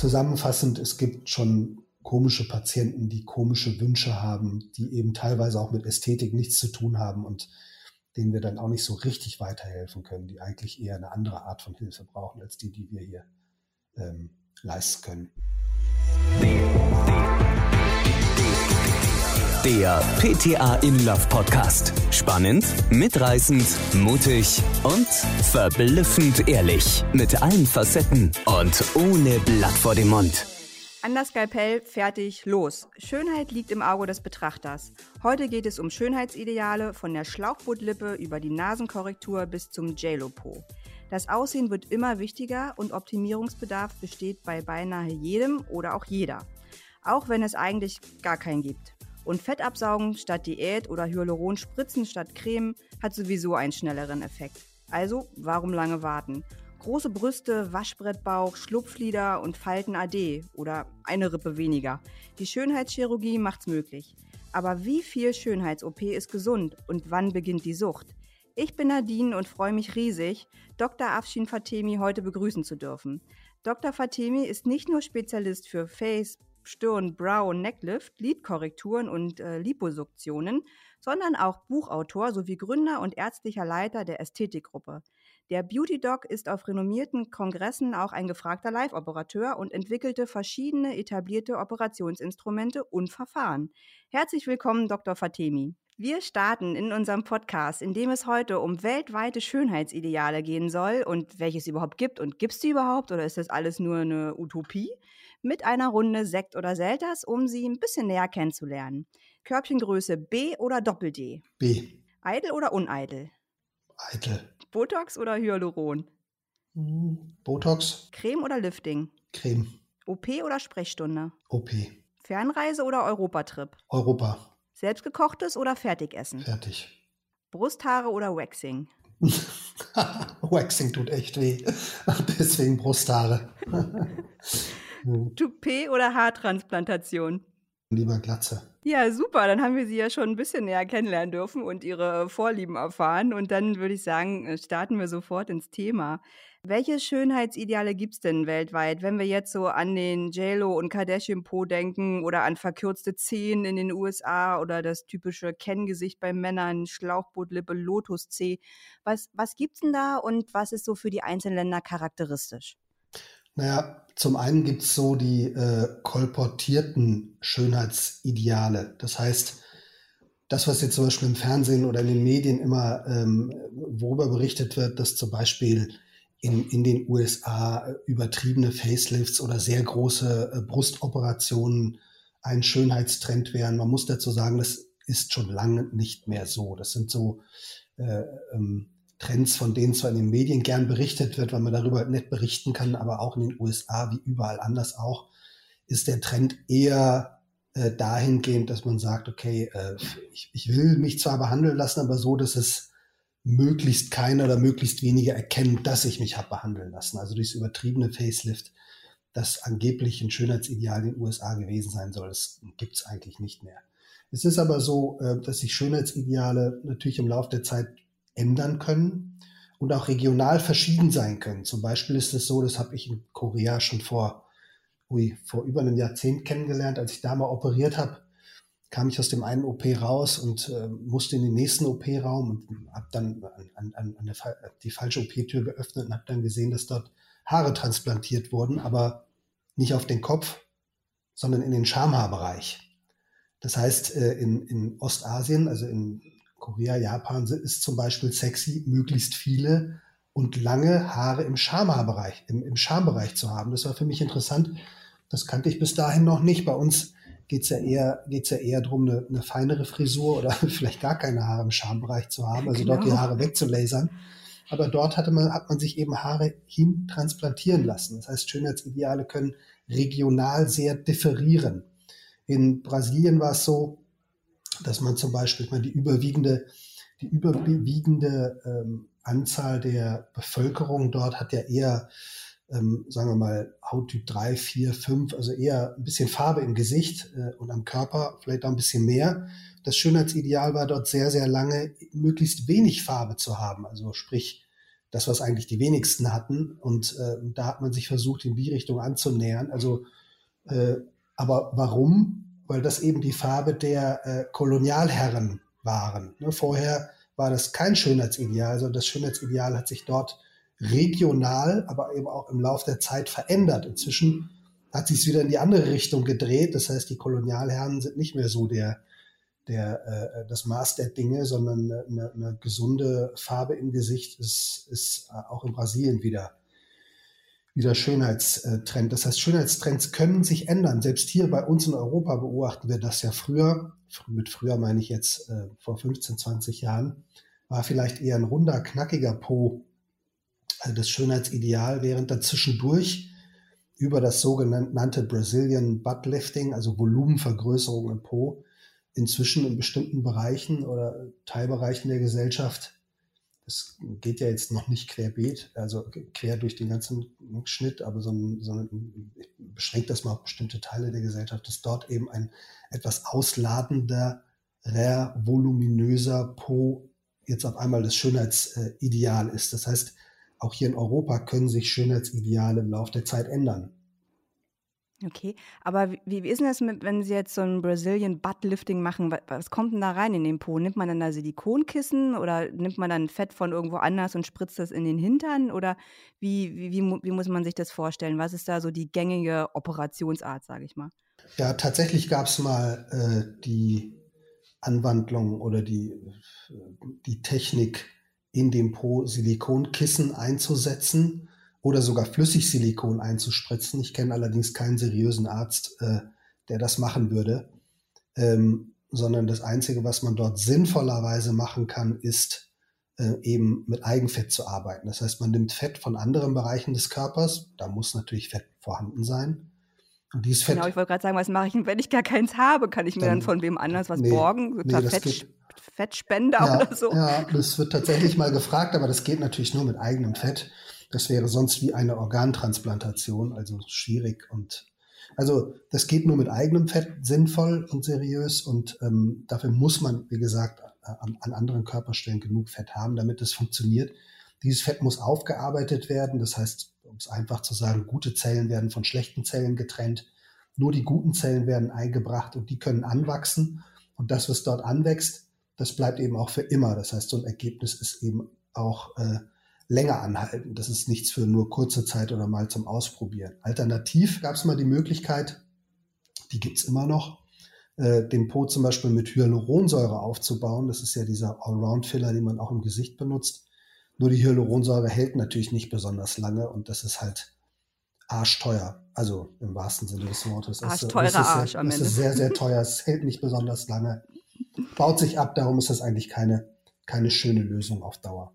zusammenfassend, es gibt schon komische Patienten, die komische Wünsche haben, die eben teilweise auch mit Ästhetik nichts zu tun haben und denen wir dann auch nicht so richtig weiterhelfen können, die eigentlich eher eine andere Art von Hilfe brauchen als die, die wir hier ähm, leisten können. Der PTA in Love Podcast. Spannend, mitreißend, mutig und verblüffend ehrlich. Mit allen Facetten und ohne Blatt vor dem Mund. An das Skalpell, fertig, los. Schönheit liegt im Auge des Betrachters. Heute geht es um Schönheitsideale von der Schlauchbootlippe über die Nasenkorrektur bis zum JLo-Po. Das Aussehen wird immer wichtiger und Optimierungsbedarf besteht bei beinahe jedem oder auch jeder. Auch wenn es eigentlich gar keinen gibt. Und Fettabsaugen statt Diät oder Hyaluronspritzen statt Creme hat sowieso einen schnelleren Effekt. Also, warum lange warten? Große Brüste, Waschbrettbauch, Schlupflider und Falten AD oder eine Rippe weniger. Die Schönheitschirurgie macht's möglich. Aber wie viel Schönheits-OP ist gesund und wann beginnt die Sucht? Ich bin Nadine und freue mich riesig, Dr. Afshin Fatemi heute begrüßen zu dürfen. Dr. Fatemi ist nicht nur Spezialist für Face, Stirn, Brow, Necklift, Lidkorrekturen und äh, Liposuktionen, sondern auch Buchautor sowie Gründer und ärztlicher Leiter der Ästhetikgruppe. Der Beauty Doc ist auf renommierten Kongressen auch ein gefragter Live-Operateur und entwickelte verschiedene etablierte Operationsinstrumente und Verfahren. Herzlich willkommen, Dr. Fatemi. Wir starten in unserem Podcast, in dem es heute um weltweite Schönheitsideale gehen soll und welches es überhaupt gibt und gibt es die überhaupt oder ist das alles nur eine Utopie? Mit einer Runde Sekt oder Selters, um sie ein bisschen näher kennenzulernen. Körbchengröße B oder Doppel-D? B. Eitel oder uneitel? Eitel. Botox oder Hyaluron? Hm, Botox. Creme oder Lifting? Creme. OP oder Sprechstunde? OP. Fernreise oder Europatrip? Europa. Selbstgekochtes oder Fertigessen? Fertig. Brusthaare oder Waxing? Waxing tut echt weh. Deswegen Brusthaare. Toupet oder Haartransplantation? Lieber Glatze. Ja, super. Dann haben wir Sie ja schon ein bisschen näher kennenlernen dürfen und Ihre Vorlieben erfahren. Und dann würde ich sagen, äh, starten wir sofort ins Thema. Welche Schönheitsideale gibt es denn weltweit, wenn wir jetzt so an den JLo und Kardashian Po denken oder an verkürzte Zehen in den USA oder das typische Kenngesicht bei Männern, Schlauchbootlippe, Lotus-C? Was, was gibt's denn da und was ist so für die einzelnen Länder charakteristisch? Naja, zum einen gibt es so die äh, kolportierten Schönheitsideale. Das heißt, das, was jetzt zum Beispiel im Fernsehen oder in den Medien immer ähm, worüber berichtet wird, dass zum Beispiel in, in den USA übertriebene Facelifts oder sehr große äh, Brustoperationen ein Schönheitstrend wären. Man muss dazu sagen, das ist schon lange nicht mehr so. Das sind so äh, ähm, Trends, von denen zwar in den Medien gern berichtet wird, weil man darüber nicht berichten kann, aber auch in den USA, wie überall anders auch, ist der Trend eher äh, dahingehend, dass man sagt, okay, äh, ich, ich will mich zwar behandeln lassen, aber so, dass es möglichst keiner oder möglichst wenige erkennen, dass ich mich habe behandeln lassen. Also dieses übertriebene Facelift, das angeblich ein Schönheitsideal in den USA gewesen sein soll, das gibt es eigentlich nicht mehr. Es ist aber so, äh, dass sich Schönheitsideale natürlich im Laufe der Zeit ändern können und auch regional verschieden sein können. Zum Beispiel ist es so, das habe ich in Korea schon vor, ui, vor über einem Jahrzehnt kennengelernt, als ich da mal operiert habe, kam ich aus dem einen OP raus und äh, musste in den nächsten OP-Raum und habe dann an, an, an der, die falsche OP-Tür geöffnet und habe dann gesehen, dass dort Haare transplantiert wurden, aber nicht auf den Kopf, sondern in den Schamhaarbereich. Das heißt, äh, in, in Ostasien, also in Korea, Japan ist zum Beispiel sexy, möglichst viele und lange Haare im Schamhaarbereich, im, im Schambereich zu haben. Das war für mich interessant. Das kannte ich bis dahin noch nicht. Bei uns geht es ja eher, geht's ja eher darum, eine, eine feinere Frisur oder vielleicht gar keine Haare im Schambereich zu haben, also genau. dort die genau. Haare wegzulasern. Aber dort hatte man, hat man sich eben Haare hin transplantieren lassen. Das heißt, Schönheitsideale können regional sehr differieren. In Brasilien war es so, dass man zum Beispiel, ich meine, die überwiegende, die überwiegende ähm, Anzahl der Bevölkerung dort hat ja eher, ähm, sagen wir mal, Hauttyp 3, 4, 5, also eher ein bisschen Farbe im Gesicht äh, und am Körper, vielleicht auch ein bisschen mehr. Das Schönheitsideal war dort sehr, sehr lange, möglichst wenig Farbe zu haben. Also sprich, das, was eigentlich die wenigsten hatten. Und äh, da hat man sich versucht, in die Richtung anzunähern. Also, äh, aber warum? Weil das eben die Farbe der äh, Kolonialherren waren. Ne? Vorher war das kein Schönheitsideal, sondern das Schönheitsideal hat sich dort regional, aber eben auch im Laufe der Zeit verändert. Inzwischen hat sich es wieder in die andere Richtung gedreht. Das heißt, die Kolonialherren sind nicht mehr so der, der, äh, das Maß der Dinge, sondern eine, eine gesunde Farbe im Gesicht ist, ist äh, auch in Brasilien wieder, wieder Schönheitstrend. Das heißt, Schönheitstrends können sich ändern. Selbst hier bei uns in Europa beobachten wir das ja früher. Mit früher meine ich jetzt äh, vor 15, 20 Jahren, war vielleicht eher ein runder, knackiger Po also das Schönheitsideal, während dann zwischendurch über das sogenannte Brazilian Butt Lifting, also Volumenvergrößerung im Po, inzwischen in bestimmten Bereichen oder Teilbereichen der Gesellschaft, das geht ja jetzt noch nicht querbeet, also quer durch den ganzen Schnitt, aber so ein, so ein, ich beschränke das mal auf bestimmte Teile der Gesellschaft, dass dort eben ein etwas ausladender, voluminöser Po jetzt auf einmal das Schönheitsideal ist. Das heißt, auch hier in Europa können sich Schönheitsideale im Laufe der Zeit ändern. Okay, aber wie, wie ist denn das, mit, wenn Sie jetzt so ein Brazilian Buttlifting machen? Was, was kommt denn da rein in den Po? Nimmt man dann da Silikonkissen oder nimmt man dann Fett von irgendwo anders und spritzt das in den Hintern? Oder wie, wie, wie, wie muss man sich das vorstellen? Was ist da so die gängige Operationsart, sage ich mal? Ja, tatsächlich gab es mal äh, die Anwandlung oder die, die Technik, in dem Po Silikonkissen einzusetzen oder sogar Flüssigsilikon einzuspritzen. Ich kenne allerdings keinen seriösen Arzt, äh, der das machen würde, ähm, sondern das Einzige, was man dort sinnvollerweise machen kann, ist äh, eben mit Eigenfett zu arbeiten. Das heißt, man nimmt Fett von anderen Bereichen des Körpers, da muss natürlich Fett vorhanden sein. Und dieses Fett, genau, ich wollte gerade sagen, was mache ich, wenn ich gar keins habe? Kann ich mir dann, dann von wem anders was nee, borgen? Nee, Fett, geht, Fettspender ja, oder so? Ja, das wird tatsächlich mal gefragt, aber das geht natürlich nur mit eigenem Fett. Das wäre sonst wie eine Organtransplantation, also schwierig und also das geht nur mit eigenem Fett sinnvoll und seriös und ähm, dafür muss man, wie gesagt, an, an, anderen Körperstellen genug Fett haben, damit es funktioniert. Dieses Fett muss aufgearbeitet werden, das heißt, um es einfach zu sagen, gute Zellen werden von schlechten Zellen getrennt. Nur die guten Zellen werden eingebracht und die können anwachsen. Und das, was dort anwächst, das bleibt eben auch für immer. Das heißt, so ein Ergebnis ist eben auch äh, länger anhalten. Das ist nichts für nur kurze Zeit oder mal zum Ausprobieren. Alternativ gab es mal die Möglichkeit, die gibt es immer noch, äh, den Po zum Beispiel mit Hyaluronsäure aufzubauen. Das ist ja dieser Allround-Filler, den man auch im Gesicht benutzt. Nur die Hyaluronsäure hält natürlich nicht besonders lange und das ist halt arschteuer. Also im wahrsten Sinne des Wortes. Arschteurer Arsch am Ende. Es ist sehr, sehr teuer. Es hält nicht besonders lange baut sich ab. Darum ist das eigentlich keine, keine schöne Lösung auf Dauer.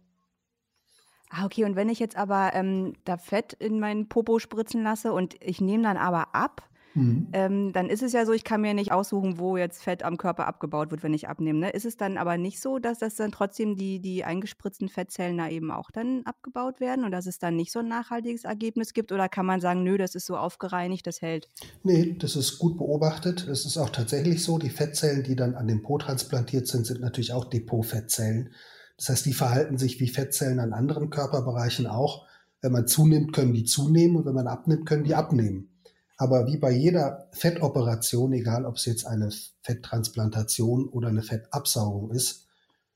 Ah, okay. Und wenn ich jetzt aber ähm, da Fett in meinen Popo spritzen lasse und ich nehme dann aber ab, Mhm. Ähm, dann ist es ja so, ich kann mir nicht aussuchen, wo jetzt Fett am Körper abgebaut wird, wenn ich abnehme. Ne? Ist es dann aber nicht so, dass das dann trotzdem die, die eingespritzten Fettzellen da eben auch dann abgebaut werden und dass es dann nicht so ein nachhaltiges Ergebnis gibt? Oder kann man sagen, nö, das ist so aufgereinigt, das hält? Nee, das ist gut beobachtet. Es ist auch tatsächlich so, die Fettzellen, die dann an dem Po transplantiert sind, sind natürlich auch Depotfettzellen. Das heißt, die verhalten sich wie Fettzellen an anderen Körperbereichen auch. Wenn man zunimmt, können die zunehmen und wenn man abnimmt, können die abnehmen. Aber wie bei jeder Fettoperation, egal ob es jetzt eine Fetttransplantation oder eine Fettabsaugung ist,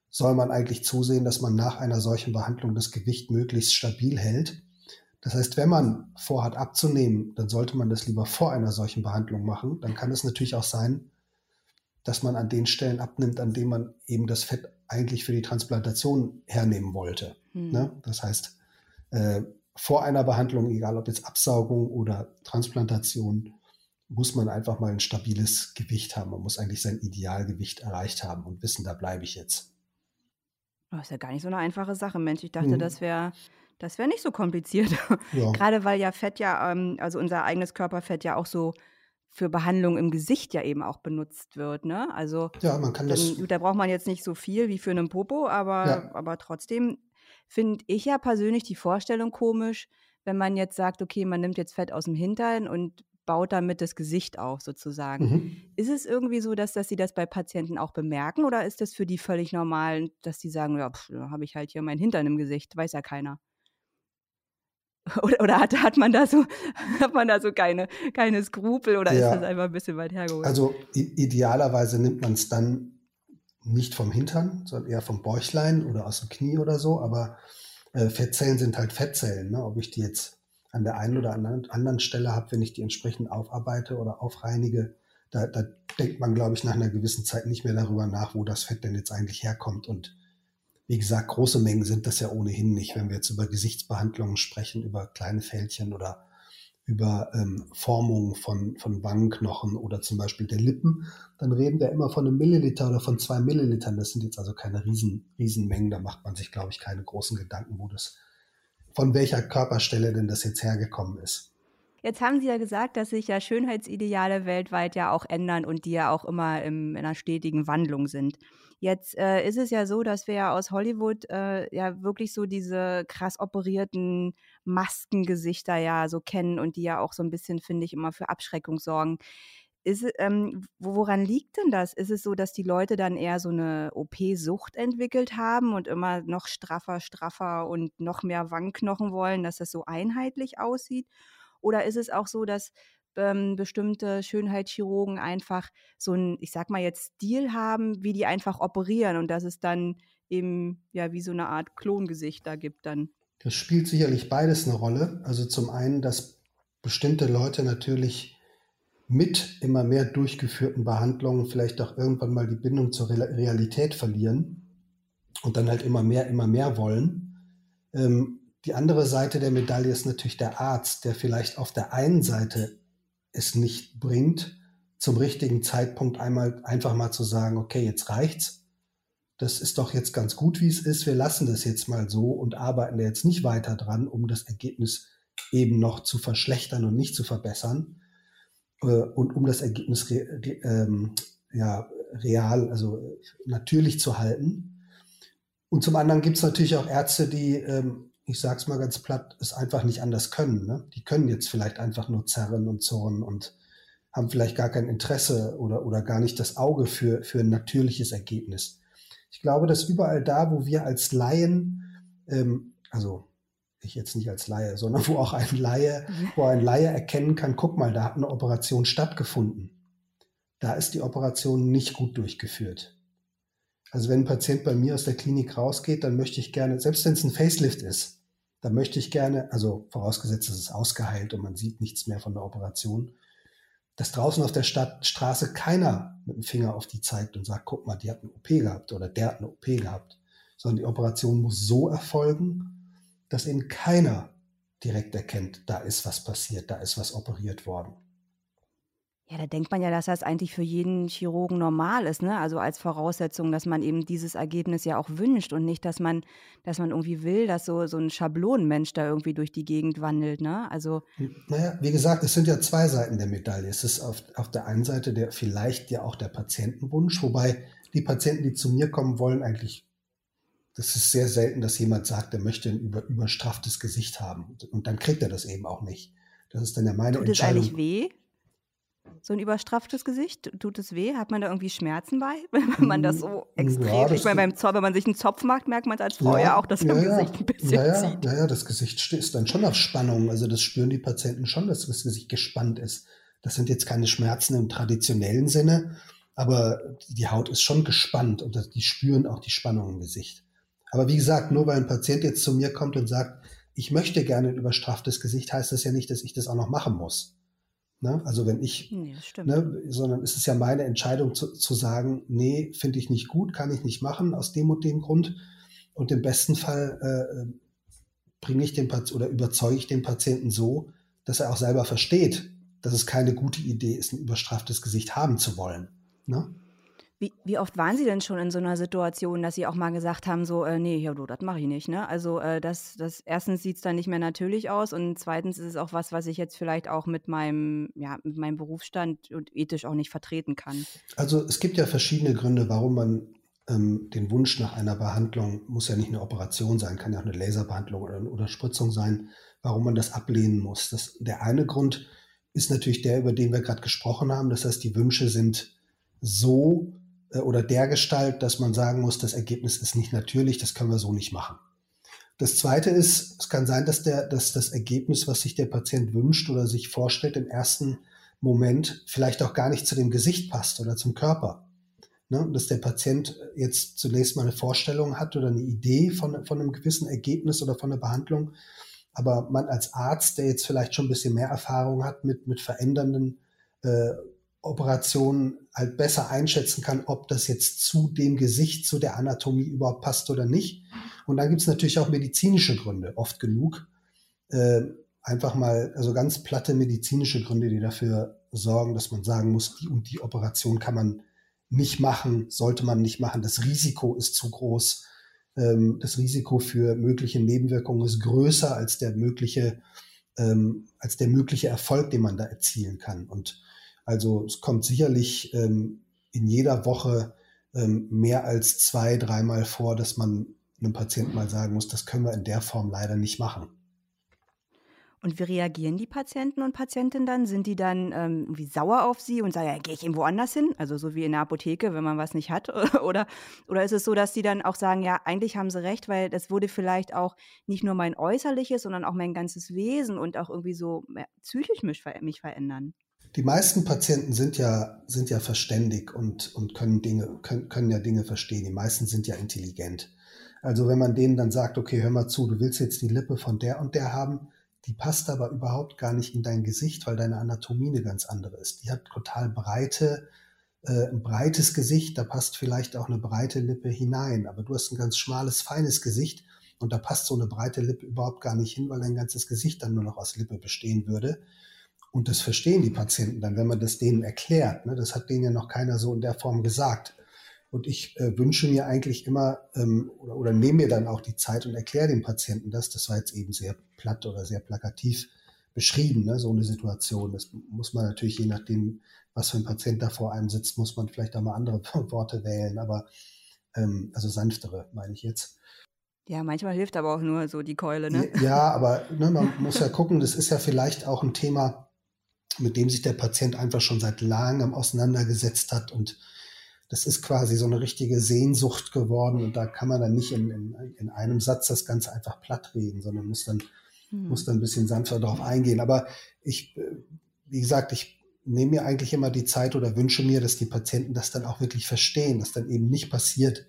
soll man eigentlich zusehen, dass man nach einer solchen Behandlung das Gewicht möglichst stabil hält. Das heißt, wenn man vorhat abzunehmen, dann sollte man das lieber vor einer solchen Behandlung machen. Dann kann es natürlich auch sein, dass man an den Stellen abnimmt, an denen man eben das Fett eigentlich für die Transplantation hernehmen wollte. Hm. Ne? Das heißt, äh, vor einer Behandlung, egal ob jetzt Absaugung oder Transplantation, muss man einfach mal ein stabiles Gewicht haben. Man muss eigentlich sein Idealgewicht erreicht haben und wissen, da bleibe ich jetzt. Das ist ja gar nicht so eine einfache Sache, Mensch. Ich dachte, mhm. das wäre das wäre nicht so kompliziert. Ja. Gerade weil ja Fett ja, ähm, also unser eigenes Körperfett ja auch so für Behandlung im Gesicht ja eben auch benutzt wird. Ne? Also ja, man kann dann, das. Da braucht man jetzt nicht so viel wie für einen Popo, aber, ja. aber trotzdem finde ich ja persönlich die Vorstellung komisch, wenn man jetzt sagt, okay, man nimmt jetzt Fett aus dem Hintern und baut damit das Gesicht auf, sozusagen. Mhm. Ist es irgendwie so, dass, dass Sie das bei Patienten auch bemerken oder ist das für die völlig normal, dass die sagen, ja, habe ich halt hier meinen Hintern im Gesicht, weiß ja keiner? Oder, oder hat, hat, man da so, hat man da so keine, keine Skrupel oder ja. ist das einfach ein bisschen weit hergeholt? Also idealerweise nimmt man es dann nicht vom Hintern, sondern eher vom Bäuchlein oder aus dem Knie oder so. Aber äh, Fettzellen sind halt Fettzellen. Ne? Ob ich die jetzt an der einen oder anderen, anderen Stelle habe, wenn ich die entsprechend aufarbeite oder aufreinige, da, da denkt man, glaube ich, nach einer gewissen Zeit nicht mehr darüber nach, wo das Fett denn jetzt eigentlich herkommt. Und wie gesagt, große Mengen sind das ja ohnehin nicht, wenn wir jetzt über Gesichtsbehandlungen sprechen, über kleine Fältchen oder über ähm, Formungen von, von Wangenknochen oder zum Beispiel der Lippen, dann reden wir immer von einem Milliliter oder von zwei Millilitern. Das sind jetzt also keine riesen, Riesenmengen. Da macht man sich, glaube ich, keine großen Gedanken, wo das, von welcher Körperstelle denn das jetzt hergekommen ist. Jetzt haben Sie ja gesagt, dass sich ja Schönheitsideale weltweit ja auch ändern und die ja auch immer im, in einer stetigen Wandlung sind. Jetzt äh, ist es ja so, dass wir ja aus Hollywood äh, ja wirklich so diese krass operierten Maskengesichter ja so kennen und die ja auch so ein bisschen, finde ich, immer für Abschreckung sorgen. Ist, ähm, woran liegt denn das? Ist es so, dass die Leute dann eher so eine OP-Sucht entwickelt haben und immer noch straffer, straffer und noch mehr Wangenknochen wollen, dass das so einheitlich aussieht? Oder ist es auch so, dass ähm, bestimmte Schönheitschirurgen einfach so ein, ich sag mal jetzt, Stil haben, wie die einfach operieren und dass es dann eben ja wie so eine Art Klongesicht da gibt dann? Das spielt sicherlich beides eine Rolle. Also zum einen, dass bestimmte Leute natürlich mit immer mehr durchgeführten Behandlungen vielleicht auch irgendwann mal die Bindung zur Realität verlieren und dann halt immer mehr, immer mehr wollen. Ähm, die andere Seite der Medaille ist natürlich der Arzt, der vielleicht auf der einen Seite es nicht bringt, zum richtigen Zeitpunkt einmal einfach mal zu sagen, okay, jetzt reicht's. Das ist doch jetzt ganz gut, wie es ist. Wir lassen das jetzt mal so und arbeiten da jetzt nicht weiter dran, um das Ergebnis eben noch zu verschlechtern und nicht zu verbessern äh, und um das Ergebnis ähm, ja, real, also natürlich zu halten. Und zum anderen gibt es natürlich auch Ärzte, die ähm, ich sag's mal ganz platt, es einfach nicht anders können. Ne? Die können jetzt vielleicht einfach nur zerren und zurren und haben vielleicht gar kein Interesse oder, oder gar nicht das Auge für, für ein natürliches Ergebnis. Ich glaube, dass überall da, wo wir als Laien, ähm, also ich jetzt nicht als Laie, sondern wo auch ein Laie, wo ein Laie erkennen kann, guck mal, da hat eine Operation stattgefunden. Da ist die Operation nicht gut durchgeführt. Also wenn ein Patient bei mir aus der Klinik rausgeht, dann möchte ich gerne, selbst wenn es ein Facelift ist, da möchte ich gerne, also vorausgesetzt, es ist ausgeheilt und man sieht nichts mehr von der Operation, dass draußen auf der Stadt, Straße keiner mit dem Finger auf die zeigt und sagt, guck mal, die hat eine OP gehabt oder der hat eine OP gehabt, sondern die Operation muss so erfolgen, dass eben keiner direkt erkennt, da ist was passiert, da ist was operiert worden. Ja, da denkt man ja, dass das eigentlich für jeden Chirurgen normal ist, ne? Also als Voraussetzung, dass man eben dieses Ergebnis ja auch wünscht und nicht, dass man, dass man irgendwie will, dass so, so ein Schablonenmensch da irgendwie durch die Gegend wandelt, ne? Also. Naja, wie gesagt, es sind ja zwei Seiten der Medaille. Es ist auf, auf der einen Seite der vielleicht ja auch der Patientenwunsch, wobei die Patienten, die zu mir kommen wollen, eigentlich das ist sehr selten, dass jemand sagt, er möchte ein über, überstrafftes Gesicht haben. Und dann kriegt er das eben auch nicht. Das ist dann ja meine Tut Entscheidung. Tut es eigentlich weh? So ein überstrafftes Gesicht, tut es weh? Hat man da irgendwie Schmerzen bei, wenn man das so extrem, ja, das ich meine, beim Zopf, wenn man sich einen Zopf macht, merkt man es als Frau ja, ja auch, dass ja, das Gesicht ein bisschen ja, zieht. Ja, ja, das Gesicht ist dann schon auf Spannung. Also das spüren die Patienten schon, dass das Gesicht gespannt ist. Das sind jetzt keine Schmerzen im traditionellen Sinne, aber die Haut ist schon gespannt und die spüren auch die Spannung im Gesicht. Aber wie gesagt, nur weil ein Patient jetzt zu mir kommt und sagt, ich möchte gerne ein überstrafftes Gesicht, heißt das ja nicht, dass ich das auch noch machen muss. Ne? Also wenn ich, nee, ne, sondern es ist ja meine Entscheidung zu, zu sagen, nee, finde ich nicht gut, kann ich nicht machen aus dem und dem Grund. Und im besten Fall äh, bringe ich den Patienten oder überzeuge ich den Patienten so, dass er auch selber versteht, dass es keine gute Idee ist, ein überstraftes Gesicht haben zu wollen. Ne? Wie, wie oft waren Sie denn schon in so einer Situation, dass Sie auch mal gesagt haben, so, äh, nee, ja, du, das mache ich nicht, ne? Also äh, das, das erstens sieht es dann nicht mehr natürlich aus und zweitens ist es auch was, was ich jetzt vielleicht auch mit meinem, ja, mit meinem Berufsstand und ethisch auch nicht vertreten kann. Also es gibt ja verschiedene Gründe, warum man ähm, den Wunsch nach einer Behandlung, muss ja nicht eine Operation sein, kann ja auch eine Laserbehandlung oder eine Unterspritzung sein, warum man das ablehnen muss. Das, der eine Grund ist natürlich der, über den wir gerade gesprochen haben. Das heißt, die Wünsche sind so oder der Gestalt, dass man sagen muss, das Ergebnis ist nicht natürlich, das können wir so nicht machen. Das zweite ist, es kann sein, dass der, dass das Ergebnis, was sich der Patient wünscht oder sich vorstellt, im ersten Moment vielleicht auch gar nicht zu dem Gesicht passt oder zum Körper. Ne? Dass der Patient jetzt zunächst mal eine Vorstellung hat oder eine Idee von, von einem gewissen Ergebnis oder von einer Behandlung. Aber man als Arzt, der jetzt vielleicht schon ein bisschen mehr Erfahrung hat mit, mit verändernden äh, Operationen, halt besser einschätzen kann, ob das jetzt zu dem Gesicht, zu der Anatomie überhaupt passt oder nicht. Und dann gibt es natürlich auch medizinische Gründe, oft genug. Äh, einfach mal, also ganz platte medizinische Gründe, die dafür sorgen, dass man sagen muss, die und die Operation kann man nicht machen, sollte man nicht machen. Das Risiko ist zu groß. Ähm, das Risiko für mögliche Nebenwirkungen ist größer als der mögliche, ähm, als der mögliche Erfolg, den man da erzielen kann. Und also es kommt sicherlich ähm, in jeder Woche mehr als zwei, dreimal vor, dass man einem Patienten mal sagen muss, das können wir in der Form leider nicht machen. Und wie reagieren die Patienten und Patientinnen dann? Sind die dann ähm, irgendwie sauer auf sie und sagen, ja, gehe ich irgendwo anders hin? Also so wie in der Apotheke, wenn man was nicht hat. oder, oder ist es so, dass die dann auch sagen, ja, eigentlich haben sie recht, weil das wurde vielleicht auch nicht nur mein Äußerliches, sondern auch mein ganzes Wesen und auch irgendwie so psychisch mich, mich verändern? Die meisten Patienten sind ja, sind ja verständig und, und können Dinge, können, können ja Dinge verstehen. Die meisten sind ja intelligent. Also wenn man denen dann sagt, okay, hör mal zu, du willst jetzt die Lippe von der und der haben, die passt aber überhaupt gar nicht in dein Gesicht, weil deine Anatomie eine ganz andere ist. Die hat total breite, äh, ein breites Gesicht, da passt vielleicht auch eine breite Lippe hinein, aber du hast ein ganz schmales, feines Gesicht und da passt so eine breite Lippe überhaupt gar nicht hin, weil dein ganzes Gesicht dann nur noch aus Lippe bestehen würde. Und das verstehen die Patienten dann, wenn man das denen erklärt. Ne? Das hat denen ja noch keiner so in der Form gesagt. Und ich äh, wünsche mir eigentlich immer ähm, oder, oder nehme mir dann auch die Zeit und erkläre dem Patienten das. Das war jetzt eben sehr platt oder sehr plakativ beschrieben, ne? so eine Situation. Das muss man natürlich, je nachdem, was für ein Patient da vor einem sitzt, muss man vielleicht auch mal andere Worte wählen, aber ähm, also sanftere, meine ich jetzt. Ja, manchmal hilft aber auch nur so die Keule, ne? Ja, aber ne, man muss ja gucken, das ist ja vielleicht auch ein Thema, mit dem sich der Patient einfach schon seit langem auseinandergesetzt hat und das ist quasi so eine richtige Sehnsucht geworden und da kann man dann nicht in, in, in einem Satz das Ganze einfach platt reden, sondern muss dann, mhm. muss dann ein bisschen sanfter darauf eingehen. Aber ich, äh, wie gesagt, ich nehme mir eigentlich immer die Zeit oder wünsche mir, dass die Patienten das dann auch wirklich verstehen, dass dann eben nicht passiert,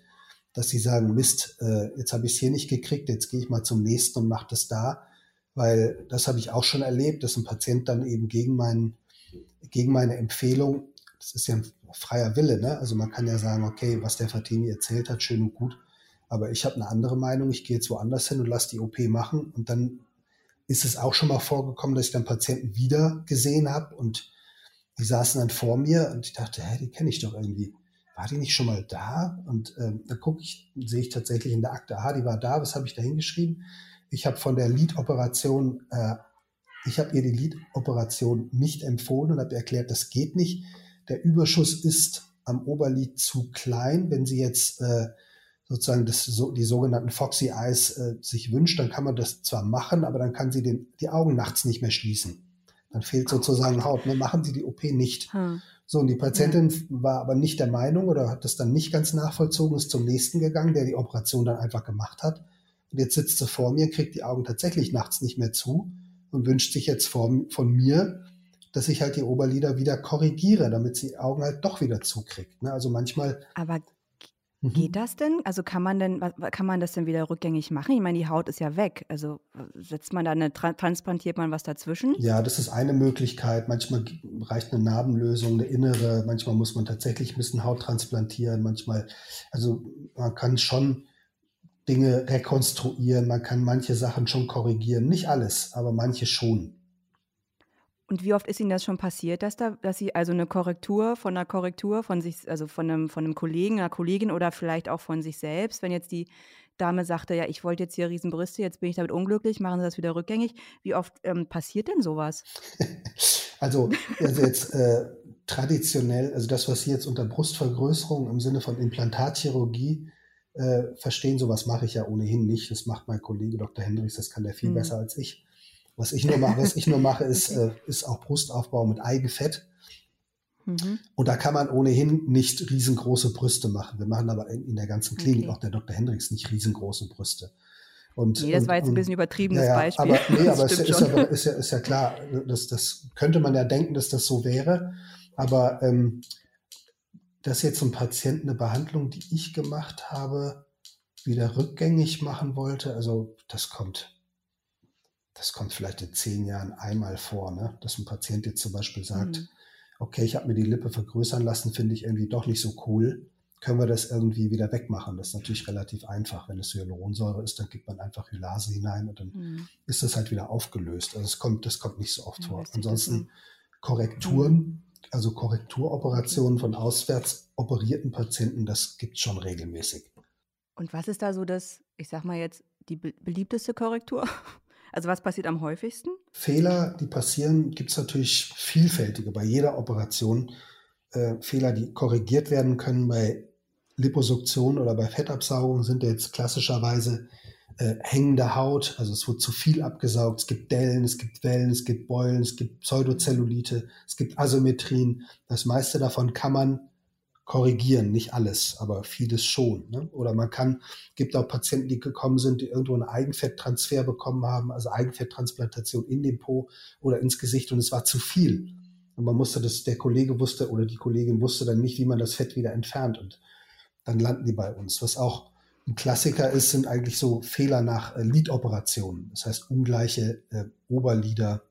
dass sie sagen, Mist, äh, jetzt habe ich es hier nicht gekriegt, jetzt gehe ich mal zum nächsten und mache das da. Weil das habe ich auch schon erlebt, dass ein Patient dann eben gegen, meinen, gegen meine Empfehlung, das ist ja ein freier Wille. Ne? Also man kann ja sagen, okay, was der Fatimi erzählt hat, schön und gut. Aber ich habe eine andere Meinung, ich gehe jetzt woanders hin und lasse die OP machen. Und dann ist es auch schon mal vorgekommen, dass ich dann Patienten wieder gesehen habe und die saßen dann vor mir und ich dachte, hä, die kenne ich doch irgendwie. War die nicht schon mal da? Und ähm, dann gucke ich, sehe ich tatsächlich in der Akte, aha, die war da, was habe ich da hingeschrieben? Ich habe von der Lead-Operation, äh, ich habe ihr die Lead-Operation nicht empfohlen und habe erklärt, das geht nicht der Überschuss ist am Oberlid zu klein. Wenn sie jetzt äh, sozusagen das, so, die sogenannten Foxy Eyes äh, sich wünscht, dann kann man das zwar machen, aber dann kann sie den, die Augen nachts nicht mehr schließen. Dann fehlt sozusagen Haut. Ne? Machen Sie die OP nicht. Hm. So, und die Patientin ja. war aber nicht der Meinung oder hat das dann nicht ganz nachvollzogen, ist zum nächsten gegangen, der die Operation dann einfach gemacht hat. Und jetzt sitzt sie vor mir, kriegt die Augen tatsächlich nachts nicht mehr zu und wünscht sich jetzt vor, von mir, dass ich halt die Oberlider wieder korrigiere, damit sie die Augen halt doch wieder zukriegt. Ne? Also manchmal. Aber mhm. Geht das denn? Also kann man denn, kann man das denn wieder rückgängig machen? Ich meine, die Haut ist ja weg. Also setzt man da eine, transplantiert man was dazwischen? Ja, das ist eine Möglichkeit. Manchmal reicht eine Narbenlösung, eine innere. Manchmal muss man tatsächlich ein bisschen Haut transplantieren. Manchmal, also man kann schon Dinge rekonstruieren. Man kann manche Sachen schon korrigieren. Nicht alles, aber manche schon. Und wie oft ist Ihnen das schon passiert, dass da, dass Sie also eine Korrektur von einer Korrektur von sich, also von einem, von einem Kollegen, einer Kollegin oder vielleicht auch von sich selbst, wenn jetzt die Dame sagte, ja, ich wollte jetzt hier Riesenbrüste, jetzt bin ich damit unglücklich, machen Sie das wieder rückgängig. Wie oft ähm, passiert denn sowas? also, also jetzt äh, traditionell, also das, was Sie jetzt unter Brustvergrößerung im Sinne von Implantatchirurgie äh, verstehen, sowas mache ich ja ohnehin nicht. Das macht mein Kollege Dr. Hendricks, das kann der viel mhm. besser als ich. Was ich nur mache, was ich nur mache, ist, äh, ist auch Brustaufbau mit Eigefett. Mhm. Und da kann man ohnehin nicht riesengroße Brüste machen. Wir machen aber in, in der ganzen Klinik, okay. auch der Dr. Hendricks, nicht riesengroße Brüste. Und, nee, das und, war jetzt ein bisschen übertriebenes ja, Beispiel. Aber, nee, aber es ist, ist, ja, ist, ja, ist ja klar, das, das könnte man ja denken, dass das so wäre. Aber ähm, dass jetzt ein Patient eine Behandlung, die ich gemacht habe, wieder rückgängig machen wollte, also das kommt, das kommt vielleicht in zehn Jahren einmal vor, ne? dass ein Patient jetzt zum Beispiel sagt, mhm. okay, ich habe mir die Lippe vergrößern lassen, finde ich irgendwie doch nicht so cool. Können wir das irgendwie wieder wegmachen? Das ist natürlich relativ einfach. Wenn es Hyaluronsäure ist, dann gibt man einfach Hylase hinein und dann mhm. ist das halt wieder aufgelöst. Also es kommt, das kommt nicht so oft ja, vor. Ansonsten Korrekturen, mhm. Also Korrekturoperationen von auswärts operierten Patienten, das gibt es schon regelmäßig. Und was ist da so das, ich sag mal jetzt, die beliebteste Korrektur? Also was passiert am häufigsten? Fehler, die passieren, gibt es natürlich vielfältige bei jeder Operation. Äh, Fehler, die korrigiert werden können bei Liposuktion oder bei Fettabsaugung sind jetzt klassischerweise äh, hängende Haut, also es wird zu viel abgesaugt, es gibt Dellen, es gibt Wellen, es gibt Beulen, es gibt Pseudozellulite, es gibt Asymmetrien. Das meiste davon kann man korrigieren, nicht alles, aber vieles schon. Ne? Oder man kann, gibt auch Patienten, die gekommen sind, die irgendwo einen Eigenfetttransfer bekommen haben, also Eigenfetttransplantation in den Po oder ins Gesicht und es war zu viel. Und man musste das, der Kollege wusste oder die Kollegin wusste dann nicht, wie man das Fett wieder entfernt und dann landen die bei uns. Was auch ein Klassiker ist, sind eigentlich so Fehler nach äh, Lidoperationen. Das heißt ungleiche äh, Oberlider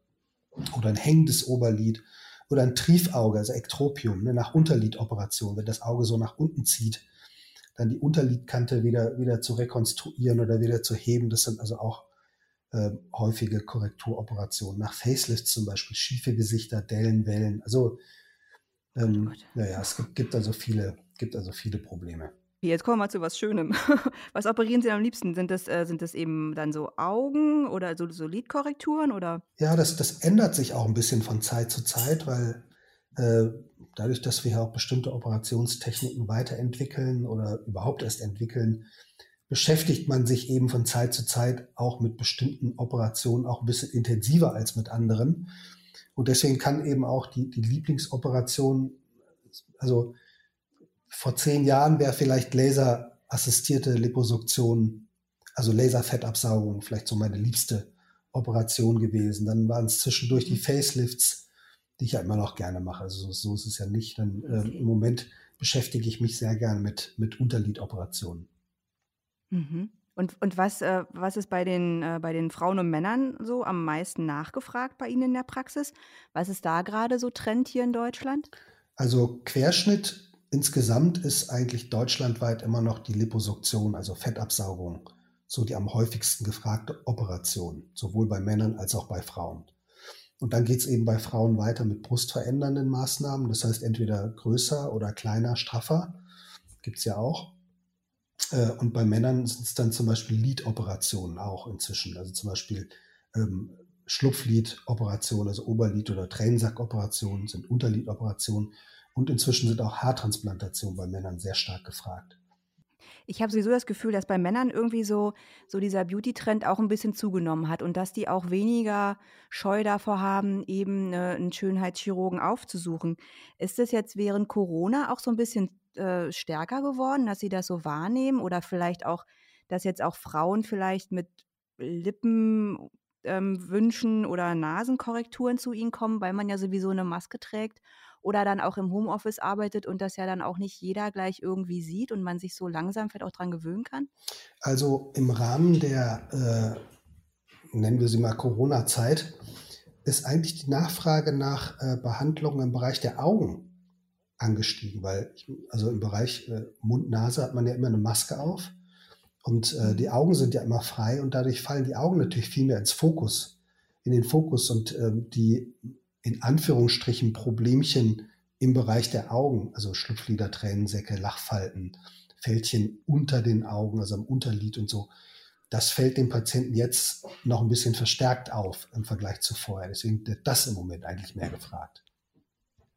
oder ein hängendes Oberlid oder ein Triefauge, also Ektropium, ne, nach Unterlidoperation, wenn das Auge so nach unten zieht, dann die Unterlidkante wieder, wieder zu rekonstruieren oder wieder zu heben. Das sind also auch äh, häufige Korrekturoperationen. Nach Facelift zum Beispiel, schiefe Gesichter, Dellen, Wellen. Also, ähm, naja, es gibt, gibt, also viele, gibt also viele Probleme. Jetzt kommen wir mal zu was Schönem. Was operieren Sie am liebsten? Sind das, äh, sind das eben dann so Augen oder so, so Lidkorrekturen oder? Ja, das, das ändert sich auch ein bisschen von Zeit zu Zeit, weil äh, dadurch, dass wir ja auch bestimmte Operationstechniken weiterentwickeln oder überhaupt erst entwickeln, beschäftigt man sich eben von Zeit zu Zeit auch mit bestimmten Operationen auch ein bisschen intensiver als mit anderen. Und deswegen kann eben auch die, die Lieblingsoperation, also vor zehn Jahren wäre vielleicht laserassistierte Liposuktion, also Laserfettabsaugung, vielleicht so meine liebste Operation gewesen. Dann waren es zwischendurch die mhm. Facelifts, die ich ja immer noch gerne mache. Also so, ist es ja nicht. Dann, äh, Im Moment beschäftige ich mich sehr gern mit, mit Unterlidoperationen. Mhm. Und, und was, äh, was ist bei den, äh, bei den Frauen und Männern so am meisten nachgefragt bei Ihnen in der Praxis? Was ist da gerade so Trend hier in Deutschland? Also Querschnitt Insgesamt ist eigentlich deutschlandweit immer noch die Liposuktion, also Fettabsaugung, so die am häufigsten gefragte Operation, sowohl bei Männern als auch bei Frauen. Und dann geht es eben bei Frauen weiter mit brustverändernden Maßnahmen, das heißt entweder größer oder kleiner, straffer, gibt es ja auch. Äh, und bei Männern sind es dann zum Beispiel Lidoperationen auch inzwischen, also zum Beispiel ähm, Schlupflidoperationen, also Oberlid- oder Tränensackoperationen sind Unterlidoperationen und inzwischen sind auch Haartransplantationen bei Männern sehr stark gefragt. Ich habe sowieso das Gefühl, dass bei Männern irgendwie so, so dieser Beauty-Trend auch ein bisschen zugenommen hat und dass die auch weniger Scheu davor haben, eben äh, einen Schönheitschirurgen aufzusuchen. Ist das jetzt während Corona auch so ein bisschen äh, stärker geworden, dass sie das so wahrnehmen oder vielleicht auch, dass jetzt auch Frauen vielleicht mit Lippenwünschen ähm, oder Nasenkorrekturen zu ihnen kommen, weil man ja sowieso eine Maske trägt oder dann auch im Homeoffice arbeitet und das ja dann auch nicht jeder gleich irgendwie sieht und man sich so langsam vielleicht auch dran gewöhnen kann? Also im Rahmen der, äh, nennen wir sie mal Corona-Zeit, ist eigentlich die Nachfrage nach äh, Behandlungen im Bereich der Augen angestiegen, weil ich, also im Bereich äh, Mund-Nase hat man ja immer eine Maske auf und äh, die mhm. Augen sind ja immer frei und dadurch fallen die Augen natürlich viel mehr ins Fokus, in den Fokus und ähm, die in Anführungsstrichen Problemchen im Bereich der Augen, also Schlupflider, Tränensäcke, Lachfalten, Fältchen unter den Augen, also am Unterlid und so, das fällt dem Patienten jetzt noch ein bisschen verstärkt auf im Vergleich zu vorher. Deswegen wird das im Moment eigentlich mehr gefragt.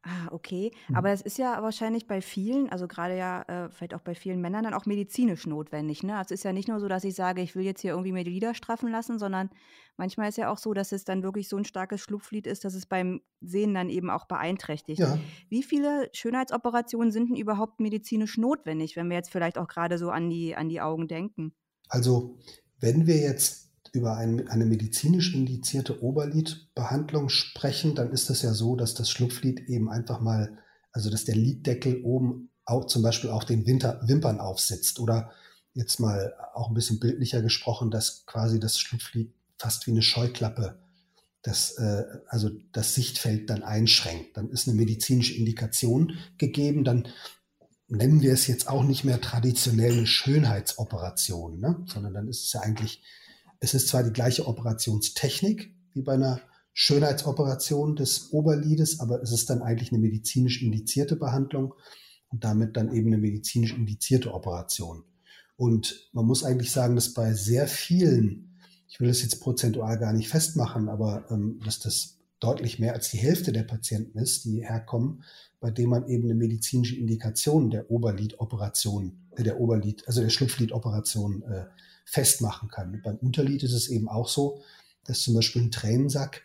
Ah, okay. Mhm. Aber das ist ja wahrscheinlich bei vielen, also gerade ja äh, vielleicht auch bei vielen Männern dann auch medizinisch notwendig. Ne? Also es ist ja nicht nur so, dass ich sage, ich will jetzt hier irgendwie mir die Lider straffen lassen, sondern manchmal ist ja auch so, dass es dann wirklich so ein starkes Schlupflied ist, dass es beim Sehen dann eben auch beeinträchtigt. Ja. Wie viele Schönheitsoperationen sind denn überhaupt medizinisch notwendig, wenn wir jetzt vielleicht auch gerade so an die, an die Augen denken? Also wenn wir jetzt über ein, eine medizinisch indizierte Oberlidbehandlung sprechen, dann ist es ja so, dass das Schlupflid eben einfach mal, also dass der Liddeckel oben auch zum Beispiel auch den Winter, Wimpern aufsitzt oder jetzt mal auch ein bisschen bildlicher gesprochen, dass quasi das Schlupflid fast wie eine Scheuklappe das, äh, also das Sichtfeld dann einschränkt. Dann ist eine medizinische Indikation gegeben, dann nennen wir es jetzt auch nicht mehr traditionell eine Schönheitsoperation, ne? sondern dann ist es ja eigentlich, es ist zwar die gleiche Operationstechnik wie bei einer Schönheitsoperation des Oberlides, aber es ist dann eigentlich eine medizinisch indizierte Behandlung und damit dann eben eine medizinisch indizierte Operation. Und man muss eigentlich sagen, dass bei sehr vielen ich will das jetzt prozentual gar nicht festmachen, aber ähm, dass das deutlich mehr als die Hälfte der Patienten ist, die herkommen, bei denen man eben eine medizinische Indikation der Oberlidoperation, äh, der Oberlid, also der Schlupflidoperation äh, festmachen kann. beim Unterlid ist es eben auch so, dass zum Beispiel ein Tränensack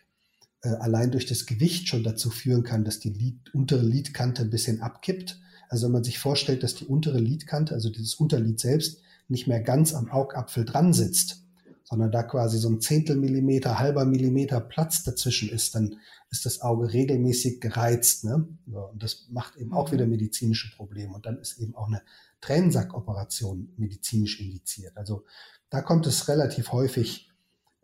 äh, allein durch das Gewicht schon dazu führen kann, dass die Lid, untere Lidkante ein bisschen abkippt. Also wenn man sich vorstellt, dass die untere Lidkante, also dieses Unterlid selbst, nicht mehr ganz am Augapfel dran sitzt, sondern da quasi so ein Zehntel Millimeter, halber Millimeter Platz dazwischen ist, dann ist das Auge regelmäßig gereizt. Ne? und das macht eben auch wieder mhm. medizinische Probleme. Und dann ist eben auch eine Tränensackoperation medizinisch indiziert. Also da kommt es relativ häufig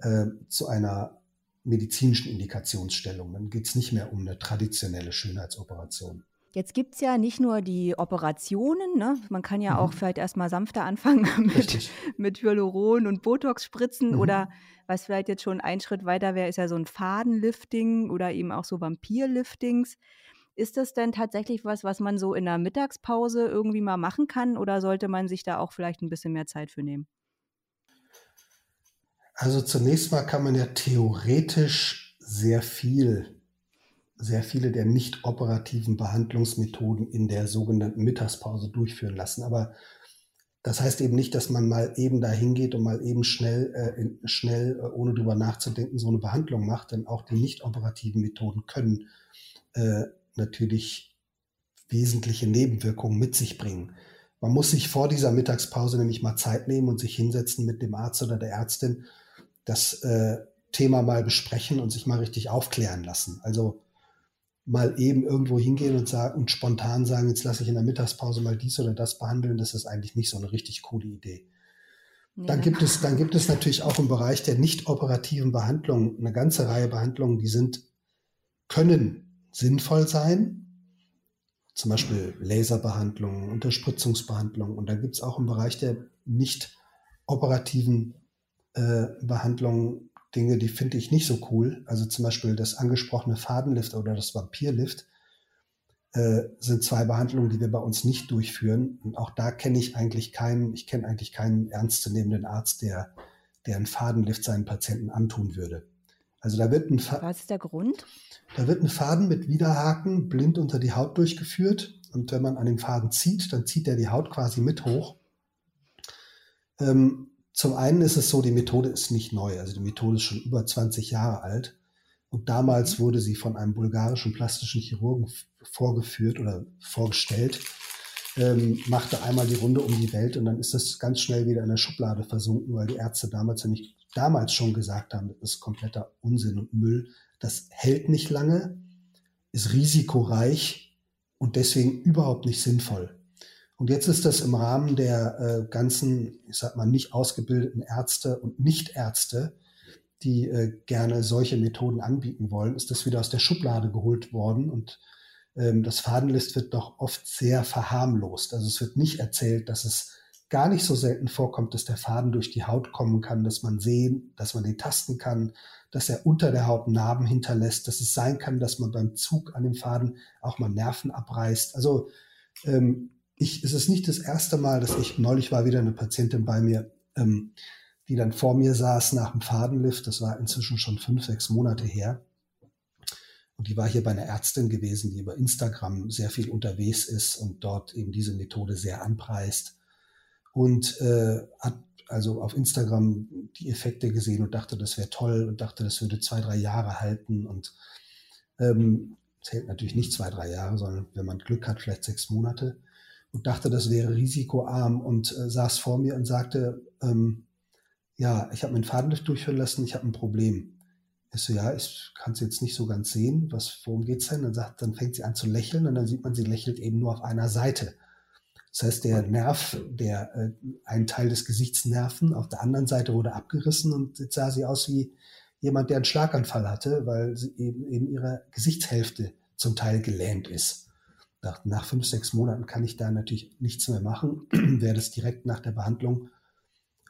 äh, zu einer medizinischen Indikationsstellung. Dann geht es nicht mehr um eine traditionelle Schönheitsoperation. Jetzt gibt es ja nicht nur die Operationen, ne? man kann ja mhm. auch vielleicht erstmal sanfter anfangen mit, mit Hyaluron und Botox spritzen mhm. oder was vielleicht jetzt schon ein Schritt weiter wäre, ist ja so ein Fadenlifting oder eben auch so Vampirliftings. Ist das denn tatsächlich was, was man so in der Mittagspause irgendwie mal machen kann oder sollte man sich da auch vielleicht ein bisschen mehr Zeit für nehmen? Also zunächst mal kann man ja theoretisch sehr viel sehr viele der nicht operativen Behandlungsmethoden in der sogenannten Mittagspause durchführen lassen. Aber das heißt eben nicht, dass man mal eben dahin geht und mal eben schnell, äh, schnell, äh, ohne drüber nachzudenken, so eine Behandlung macht. Denn auch die nicht operativen Methoden können äh, natürlich wesentliche Nebenwirkungen mit sich bringen. Man muss sich vor dieser Mittagspause nämlich mal Zeit nehmen und sich hinsetzen mit dem Arzt oder der Ärztin, das äh, Thema mal besprechen und sich mal richtig aufklären lassen. Also mal eben irgendwo hingehen und sagen und spontan sagen, jetzt lasse ich in der Mittagspause mal dies oder das behandeln, das ist eigentlich nicht so eine richtig coole Idee. Ja. Dann gibt es, dann gibt es natürlich auch im Bereich der nicht operativen Behandlung eine ganze Reihe Behandlungen, die sind, können sinnvoll sein. Zum Beispiel Laserbehandlungen, Unterspritzungsbehandlungen. Und dann gibt es auch im Bereich der nicht operativen äh, Behandlungen Dinge, die finde ich nicht so cool. Also zum Beispiel das angesprochene Fadenlift oder das Vampirlift äh, sind zwei Behandlungen, die wir bei uns nicht durchführen. Und auch da kenne ich eigentlich keinen, ich kenne eigentlich keinen ernstzunehmenden Arzt, der, der einen Fadenlift seinen Patienten antun würde. Also da wird ein Fa Was ist der Grund? Da wird ein Faden mit Widerhaken blind unter die Haut durchgeführt. Und wenn man an dem Faden zieht, dann zieht er die Haut quasi mit hoch. Ähm, zum einen ist es so, die Methode ist nicht neu. Also die Methode ist schon über 20 Jahre alt. Und damals mhm. wurde sie von einem bulgarischen plastischen Chirurgen vorgeführt oder vorgestellt, ähm, machte einmal die Runde um die Welt und dann ist das ganz schnell wieder in der Schublade versunken, weil die Ärzte damals ja nicht, damals schon gesagt haben, das ist kompletter Unsinn und Müll. Das hält nicht lange, ist risikoreich und deswegen überhaupt nicht sinnvoll. Und jetzt ist das im Rahmen der äh, ganzen, ich sag mal, nicht ausgebildeten Ärzte und Nichtärzte, die äh, gerne solche Methoden anbieten wollen, ist das wieder aus der Schublade geholt worden. Und ähm, das Fadenlist wird doch oft sehr verharmlost. Also es wird nicht erzählt, dass es gar nicht so selten vorkommt, dass der Faden durch die Haut kommen kann, dass man sehen, dass man den tasten kann, dass er unter der Haut Narben hinterlässt, dass es sein kann, dass man beim Zug an dem Faden auch mal Nerven abreißt. Also ähm, ich, es ist nicht das erste Mal, dass ich, neulich war wieder eine Patientin bei mir, ähm, die dann vor mir saß nach dem Fadenlift. Das war inzwischen schon fünf, sechs Monate her. Und die war hier bei einer Ärztin gewesen, die über Instagram sehr viel unterwegs ist und dort eben diese Methode sehr anpreist. Und äh, hat also auf Instagram die Effekte gesehen und dachte, das wäre toll und dachte, das würde zwei, drei Jahre halten. Und ähm, zählt natürlich nicht zwei, drei Jahre, sondern wenn man Glück hat, vielleicht sechs Monate und dachte, das wäre risikoarm und äh, saß vor mir und sagte, ähm, ja, ich habe meinen Fadenlift durchführen lassen, ich habe ein Problem. Ich so, ja, ich kann es jetzt nicht so ganz sehen. Was, worum geht's denn? Dann sagt, dann fängt sie an zu lächeln und dann sieht man, sie lächelt eben nur auf einer Seite. Das heißt, der Nerv, der äh, ein Teil des Gesichtsnerven auf der anderen Seite wurde abgerissen und jetzt sah sie aus wie jemand, der einen Schlaganfall hatte, weil sie eben, eben ihre Gesichtshälfte zum Teil gelähmt ist. Nach, nach fünf, sechs Monaten kann ich da natürlich nichts mehr machen. Wäre das direkt nach der Behandlung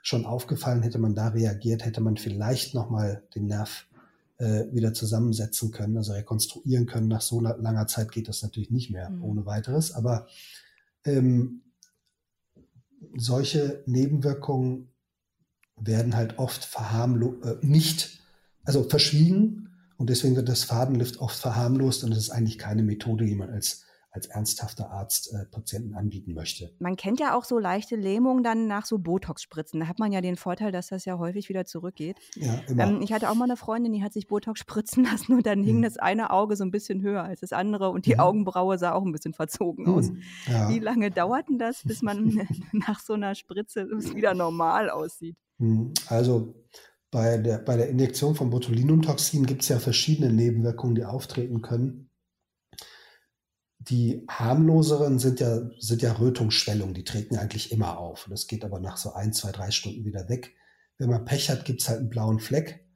schon aufgefallen, hätte man da reagiert, hätte man vielleicht nochmal den Nerv äh, wieder zusammensetzen können, also rekonstruieren können. Nach so langer Zeit geht das natürlich nicht mehr mhm. ohne weiteres. Aber ähm, solche Nebenwirkungen werden halt oft verharmlo äh, nicht, also verschwiegen und deswegen wird das Fadenlift oft verharmlost und es ist eigentlich keine Methode, die man als als ernsthafter Arzt äh, Patienten anbieten möchte. Man kennt ja auch so leichte Lähmungen dann nach so Botox-Spritzen. Da hat man ja den Vorteil, dass das ja häufig wieder zurückgeht. Ja, immer. Ähm, ich hatte auch mal eine Freundin, die hat sich Botox spritzen lassen und dann mhm. hing das eine Auge so ein bisschen höher als das andere und die mhm. Augenbraue sah auch ein bisschen verzogen aus. Mhm. Ja. Wie lange dauert denn das, bis man nach so einer Spritze wieder normal aussieht? Mhm. Also bei der, bei der Injektion von Botulinumtoxin gibt es ja verschiedene Nebenwirkungen, die auftreten können die harmloseren sind ja, sind ja Rötungsschwellungen, die treten eigentlich immer auf. Das geht aber nach so ein, zwei, drei Stunden wieder weg. Wenn man Pech hat, gibt es halt einen blauen Fleck.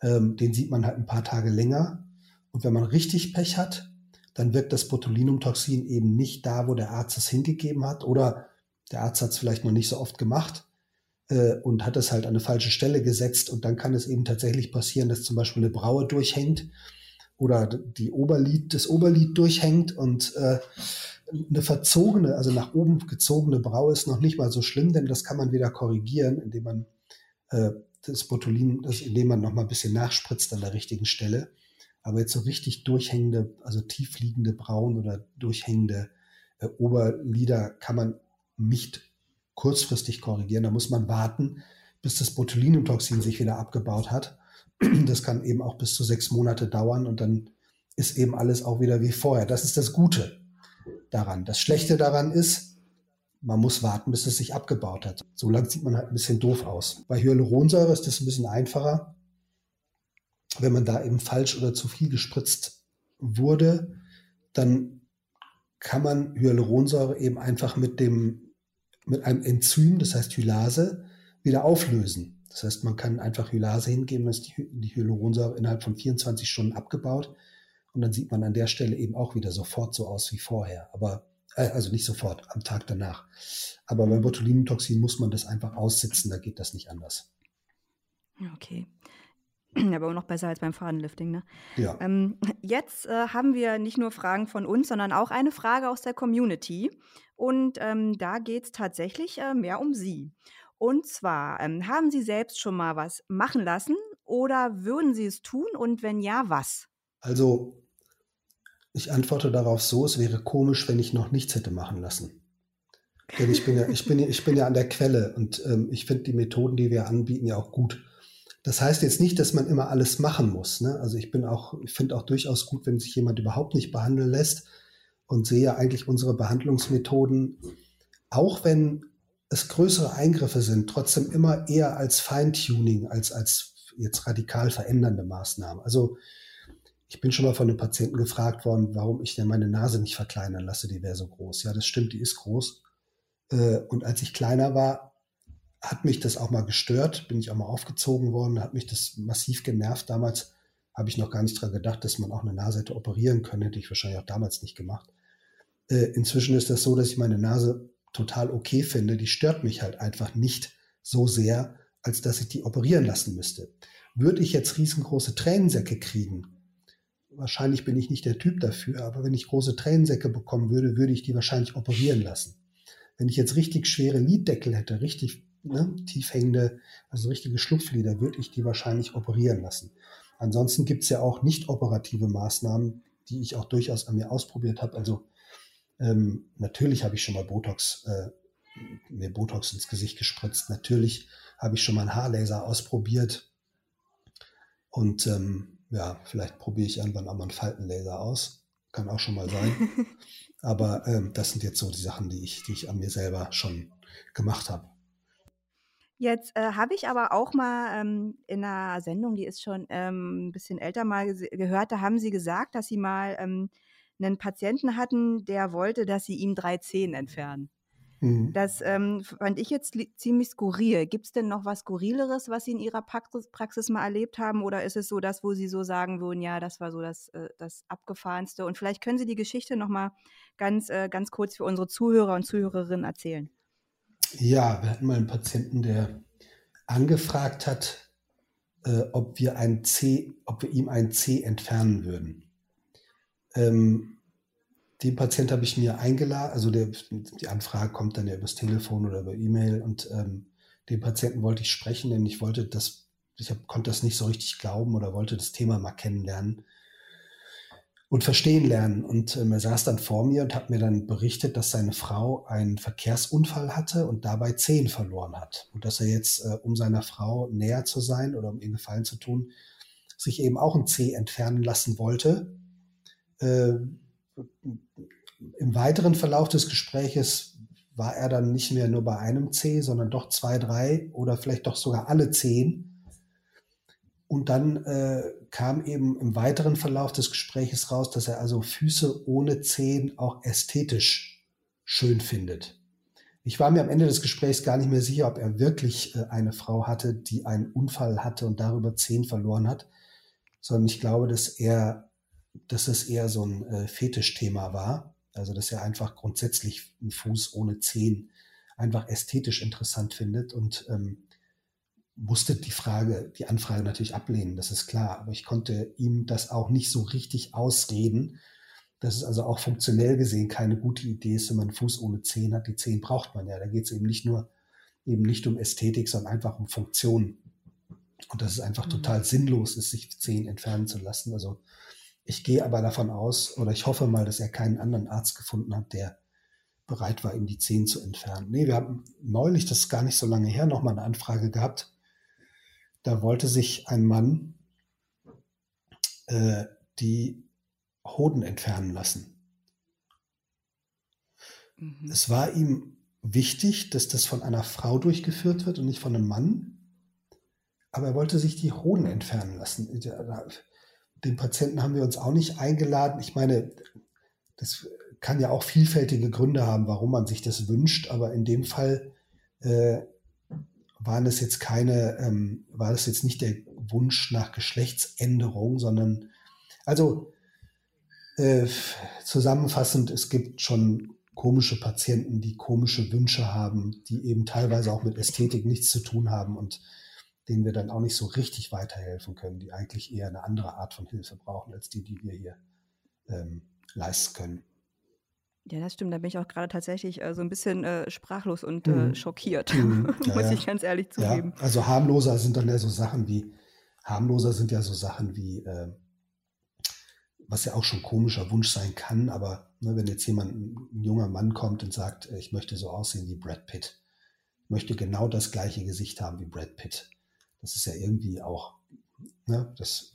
Ähm, den sieht man halt ein paar Tage länger. Und wenn man richtig Pech hat, dann wirkt das Botulinumtoxin eben nicht da, wo der Arzt es hingegeben hat. Oder der Arzt hat es vielleicht noch nicht so oft gemacht äh, und hat es halt an eine falsche Stelle gesetzt. Und dann kann es eben tatsächlich passieren, dass zum Beispiel eine Braue durchhängt oder die Oberlid, das Oberlid durchhängt und äh, eine verzogene, also nach oben gezogene Braue ist noch nicht mal so schlimm, denn das kann man wieder korrigieren, indem man äh, das Botulin, das, indem man noch mal ein bisschen nachspritzt an der richtigen Stelle. Aber jetzt so richtig durchhängende, also tiefliegende Brauen oder durchhängende äh, Oberlider kann man nicht kurzfristig korrigieren. Da muss man warten, bis das Botulinumtoxin sich wieder abgebaut hat. Das kann eben auch bis zu sechs Monate dauern und dann ist eben alles auch wieder wie vorher. Das ist das Gute daran. Das Schlechte daran ist, man muss warten, bis es sich abgebaut hat. So lang sieht man halt ein bisschen doof aus. Bei Hyaluronsäure ist das ein bisschen einfacher. Wenn man da eben falsch oder zu viel gespritzt wurde, dann kann man Hyaluronsäure eben einfach mit dem, mit einem Enzym, das heißt Hylase, wieder auflösen. Das heißt, man kann einfach Hylase hingeben, dann ist die, die Hyaluronsäure innerhalb von 24 Stunden abgebaut und dann sieht man an der Stelle eben auch wieder sofort so aus wie vorher. Aber äh, also nicht sofort, am Tag danach. Aber beim Botulinumtoxin muss man das einfach aussitzen, da geht das nicht anders. Okay. Aber noch besser als beim Fadenlifting, ne? Ja. Ähm, jetzt äh, haben wir nicht nur Fragen von uns, sondern auch eine Frage aus der Community. Und ähm, da geht es tatsächlich äh, mehr um Sie. Und zwar, ähm, haben Sie selbst schon mal was machen lassen oder würden Sie es tun und wenn ja, was? Also, ich antworte darauf so, es wäre komisch, wenn ich noch nichts hätte machen lassen. Denn ich bin ja, ich bin, ich bin ja an der Quelle und ähm, ich finde die Methoden, die wir anbieten, ja auch gut. Das heißt jetzt nicht, dass man immer alles machen muss. Ne? Also ich bin auch, ich finde auch durchaus gut, wenn sich jemand überhaupt nicht behandeln lässt und sehe eigentlich unsere Behandlungsmethoden, auch wenn es größere Eingriffe sind, trotzdem immer eher als Feintuning, als als jetzt radikal verändernde Maßnahmen. Also ich bin schon mal von einem Patienten gefragt worden, warum ich denn meine Nase nicht verkleinern lasse, die wäre so groß. Ja, das stimmt, die ist groß. Äh, und als ich kleiner war, hat mich das auch mal gestört, bin ich auch mal aufgezogen worden, hat mich das massiv genervt. Damals habe ich noch gar nicht dran gedacht, dass man auch eine Nase hätte operieren können, hätte ich wahrscheinlich auch damals nicht gemacht. Äh, inzwischen ist das so, dass ich meine Nase total okay finde, die stört mich halt einfach nicht so sehr, als dass ich die operieren lassen müsste. Würde ich jetzt riesengroße Tränensäcke kriegen, wahrscheinlich bin ich nicht der Typ dafür, aber wenn ich große Tränensäcke bekommen würde, würde ich die wahrscheinlich operieren lassen. Wenn ich jetzt richtig schwere Liddeckel hätte, richtig ne, tief hängende, also richtige Schlupflider, würde ich die wahrscheinlich operieren lassen. Ansonsten gibt es ja auch nicht operative Maßnahmen, die ich auch durchaus an mir ausprobiert habe. Also ähm, natürlich habe ich schon mal Botox, äh, mir Botox ins Gesicht gespritzt. Natürlich habe ich schon mal einen Haarlaser ausprobiert. Und ähm, ja, vielleicht probiere ich irgendwann auch mal einen Faltenlaser aus. Kann auch schon mal sein. Aber ähm, das sind jetzt so die Sachen, die ich, die ich an mir selber schon gemacht habe. Jetzt äh, habe ich aber auch mal ähm, in einer Sendung, die ist schon ähm, ein bisschen älter mal gehört, da haben Sie gesagt, dass Sie mal ähm, einen Patienten hatten, der wollte, dass Sie ihm drei Zehen entfernen. Mhm. Das ähm, fand ich jetzt ziemlich skurril. Gibt es denn noch was Skurrileres, was Sie in Ihrer Praxis, Praxis, mal erlebt haben? Oder ist es so das, wo Sie so sagen würden, ja, das war so das, äh, das Abgefahrenste? Und vielleicht können Sie die Geschichte noch mal ganz, äh, ganz kurz für unsere Zuhörer und Zuhörerinnen erzählen. Ja, wir hatten mal einen Patienten, der angefragt hat, äh, ob wir ein C, ob wir ihm ein C entfernen würden. Ähm, den Patient habe ich mir eingeladen, also der, die Anfrage kommt dann ja übers Telefon oder über E-Mail und ähm, den Patienten wollte ich sprechen, denn ich wollte das, ich hab, konnte das nicht so richtig glauben oder wollte das Thema mal kennenlernen und verstehen lernen. Und ähm, er saß dann vor mir und hat mir dann berichtet, dass seine Frau einen Verkehrsunfall hatte und dabei Zehen verloren hat. Und dass er jetzt, äh, um seiner Frau näher zu sein oder um ihr Gefallen zu tun, sich eben auch ein Zeh entfernen lassen wollte. Äh, Im weiteren Verlauf des Gespräches war er dann nicht mehr nur bei einem Zeh, sondern doch zwei, drei oder vielleicht doch sogar alle Zehen und dann äh, kam eben im weiteren Verlauf des Gespräches raus, dass er also Füße ohne Zehen auch ästhetisch schön findet. Ich war mir am Ende des Gesprächs gar nicht mehr sicher, ob er wirklich äh, eine Frau hatte, die einen Unfall hatte und darüber Zehen verloren hat, sondern ich glaube, dass er, dass es eher so ein äh, Fetischthema war. Also, dass er einfach grundsätzlich einen Fuß ohne Zehen einfach ästhetisch interessant findet und ähm, musste die Frage, die Anfrage natürlich ablehnen, das ist klar. Aber ich konnte ihm das auch nicht so richtig ausreden, dass es also auch funktionell gesehen keine gute Idee ist, wenn man einen Fuß ohne Zehen hat. Die Zehen braucht man ja. Da geht es eben nicht nur eben nicht um Ästhetik, sondern einfach um Funktion. Und dass es einfach mhm. total sinnlos ist, sich Zehen entfernen zu lassen. Also ich gehe aber davon aus, oder ich hoffe mal, dass er keinen anderen Arzt gefunden hat, der bereit war, ihm die Zehen zu entfernen. Nee, wir haben neulich, das ist gar nicht so lange her, nochmal eine Anfrage gehabt da wollte sich ein Mann äh, die Hoden entfernen lassen. Mhm. Es war ihm wichtig, dass das von einer Frau durchgeführt wird und nicht von einem Mann. Aber er wollte sich die Hoden entfernen lassen. Den Patienten haben wir uns auch nicht eingeladen. Ich meine, das kann ja auch vielfältige Gründe haben, warum man sich das wünscht. Aber in dem Fall äh, waren es jetzt keine, ähm, war es jetzt nicht der Wunsch nach Geschlechtsänderung, sondern also äh, zusammenfassend, es gibt schon komische Patienten, die komische Wünsche haben, die eben teilweise auch mit Ästhetik nichts zu tun haben und denen wir dann auch nicht so richtig weiterhelfen können, die eigentlich eher eine andere Art von Hilfe brauchen als die, die wir hier ähm, leisten können. Ja, das stimmt. Da bin ich auch gerade tatsächlich äh, so ein bisschen äh, sprachlos und äh, mhm. schockiert, mhm. Ja, muss ich ganz ehrlich zugeben. Ja, also harmloser sind dann ja so Sachen wie, harmloser sind ja so Sachen wie, äh, was ja auch schon komischer Wunsch sein kann, aber ne, wenn jetzt jemand, ein junger Mann kommt und sagt, äh, ich möchte so aussehen wie Brad Pitt, ich möchte genau das gleiche Gesicht haben wie Brad Pitt. Das ist ja irgendwie auch, ne, das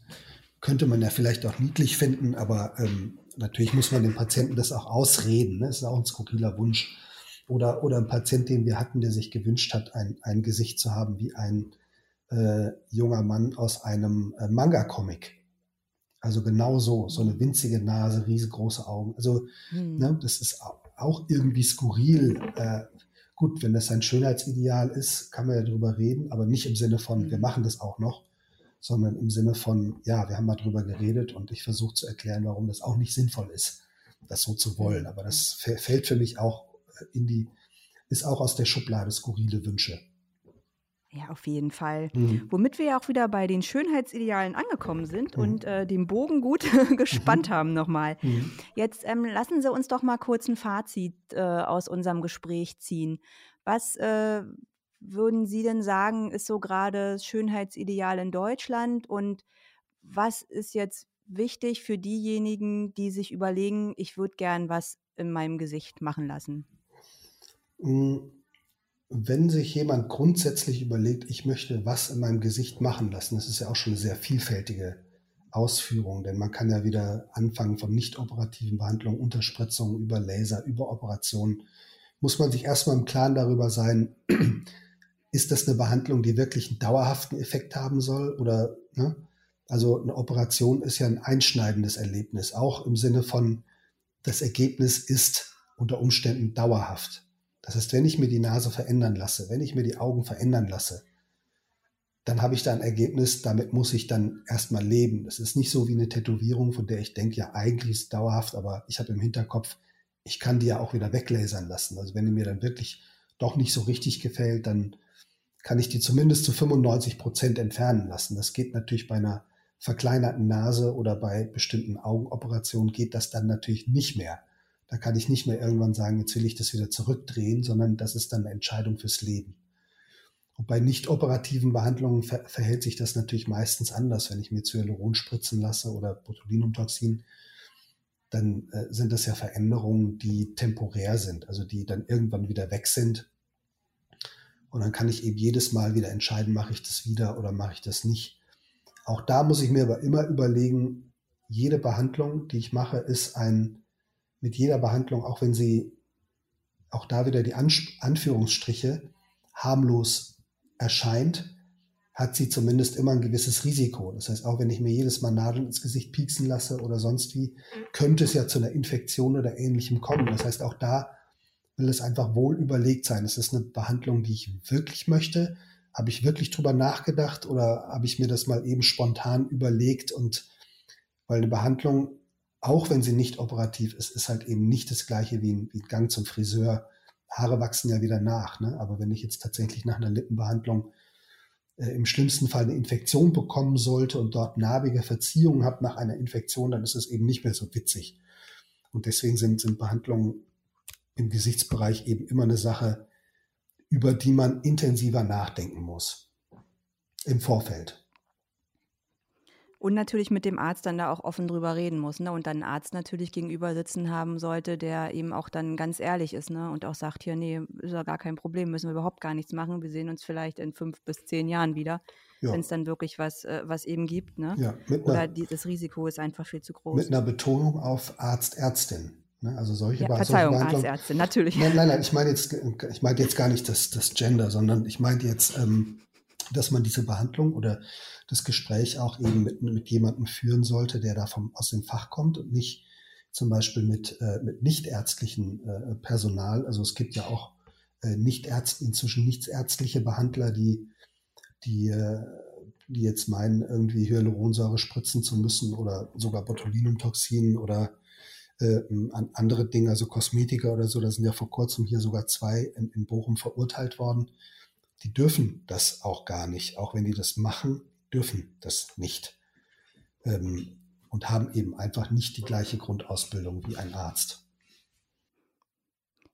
könnte man ja vielleicht auch niedlich finden, aber ähm, natürlich muss man dem Patienten das auch ausreden. Ne? Das ist auch ein skurriler Wunsch. Oder, oder ein Patient, den wir hatten, der sich gewünscht hat, ein, ein Gesicht zu haben wie ein äh, junger Mann aus einem äh, Manga-Comic. Also genau so, so eine winzige Nase, riesengroße Augen. Also hm. ne, das ist auch irgendwie skurril. Äh, gut, wenn das ein Schönheitsideal ist, kann man ja drüber reden, aber nicht im Sinne von, wir machen das auch noch, sondern im Sinne von, ja, wir haben mal drüber geredet und ich versuche zu erklären, warum das auch nicht sinnvoll ist, das so zu wollen. Aber das fällt für mich auch in die, ist auch aus der Schublade skurrile Wünsche. Ja, auf jeden Fall. Mhm. Womit wir ja auch wieder bei den Schönheitsidealen angekommen sind mhm. und äh, den Bogen gut gespannt mhm. haben nochmal. Mhm. Jetzt ähm, lassen Sie uns doch mal kurz ein Fazit äh, aus unserem Gespräch ziehen. Was, äh, würden Sie denn sagen, ist so gerade das Schönheitsideal in Deutschland? Und was ist jetzt wichtig für diejenigen, die sich überlegen, ich würde gern was in meinem Gesicht machen lassen? Hm, wenn sich jemand grundsätzlich überlegt, ich möchte was in meinem Gesicht machen lassen, das ist ja auch schon eine sehr vielfältige Ausführung, denn man kann ja wieder anfangen von nicht operativen Behandlungen, Unterspritzungen über Laser, über Operationen, muss man sich erstmal im Klaren darüber sein, ist das eine Behandlung, die wirklich einen dauerhaften Effekt haben soll? Oder, ne? Also eine Operation ist ja ein einschneidendes Erlebnis, auch im Sinne von, das Ergebnis ist unter Umständen dauerhaft. Das heißt, wenn ich mir die Nase verändern lasse, wenn ich mir die Augen verändern lasse, dann habe ich da ein Ergebnis, damit muss ich dann erstmal leben. Das ist nicht so wie eine Tätowierung, von der ich denke, ja, eigentlich ist es dauerhaft, aber ich habe im Hinterkopf, ich kann die ja auch wieder weglasern lassen. Also wenn die mir dann wirklich doch nicht so richtig gefällt, dann kann ich die zumindest zu 95 Prozent entfernen lassen. Das geht natürlich bei einer verkleinerten Nase oder bei bestimmten Augenoperationen geht das dann natürlich nicht mehr. Da kann ich nicht mehr irgendwann sagen, jetzt will ich das wieder zurückdrehen, sondern das ist dann eine Entscheidung fürs Leben. Und bei nicht operativen Behandlungen ver verhält sich das natürlich meistens anders. Wenn ich mir Hyaluron spritzen lasse oder Botulinumtoxin, dann äh, sind das ja Veränderungen, die temporär sind, also die dann irgendwann wieder weg sind. Und dann kann ich eben jedes Mal wieder entscheiden, mache ich das wieder oder mache ich das nicht. Auch da muss ich mir aber immer überlegen, jede Behandlung, die ich mache, ist ein, mit jeder Behandlung, auch wenn sie, auch da wieder die Anführungsstriche, harmlos erscheint, hat sie zumindest immer ein gewisses Risiko. Das heißt, auch wenn ich mir jedes Mal Nadeln ins Gesicht pieksen lasse oder sonst wie, könnte es ja zu einer Infektion oder ähnlichem kommen. Das heißt, auch da will es einfach wohl überlegt sein. Es ist eine Behandlung, die ich wirklich möchte. Habe ich wirklich drüber nachgedacht oder habe ich mir das mal eben spontan überlegt und weil eine Behandlung, auch wenn sie nicht operativ ist, ist halt eben nicht das gleiche wie ein, wie ein Gang zum Friseur Haare wachsen ja wieder nach. Ne? Aber wenn ich jetzt tatsächlich nach einer Lippenbehandlung äh, im schlimmsten Fall eine Infektion bekommen sollte und dort narbige Verziehungen habe nach einer Infektion, dann ist es eben nicht mehr so witzig. Und deswegen sind, sind Behandlungen im Gesichtsbereich eben immer eine Sache, über die man intensiver nachdenken muss im Vorfeld. Und natürlich mit dem Arzt dann da auch offen drüber reden muss, ne? Und dann einen Arzt natürlich gegenüber sitzen haben sollte, der eben auch dann ganz ehrlich ist, ne? Und auch sagt, hier, nee, ist ja gar kein Problem, müssen wir überhaupt gar nichts machen. Wir sehen uns vielleicht in fünf bis zehn Jahren wieder, ja. wenn es dann wirklich was, äh, was eben gibt, ne? Ja, Oder einer, die, das Risiko ist einfach viel zu groß. Mit einer Betonung auf Arzt, Ärztin. Ne? Also solche ja, Verzeihung, Arzt, Ärztin, natürlich. Nein, nein, nein, ich meine jetzt, ich meine jetzt gar nicht das, das Gender, sondern ich meine jetzt, ähm, dass man diese Behandlung oder das Gespräch auch eben mit, mit jemandem führen sollte, der da vom, aus dem Fach kommt und nicht zum Beispiel mit, äh, mit nichtärztlichen äh, Personal. Also es gibt ja auch äh, nicht inzwischen nichtsärztliche Behandler, die, die, äh, die jetzt meinen, irgendwie Hyaluronsäure spritzen zu müssen oder sogar Botulinumtoxin oder äh, andere Dinge, also Kosmetika oder so. Da sind ja vor kurzem hier sogar zwei in, in Bochum verurteilt worden. Die dürfen das auch gar nicht, auch wenn die das machen, dürfen das nicht ähm, und haben eben einfach nicht die gleiche Grundausbildung wie ein Arzt.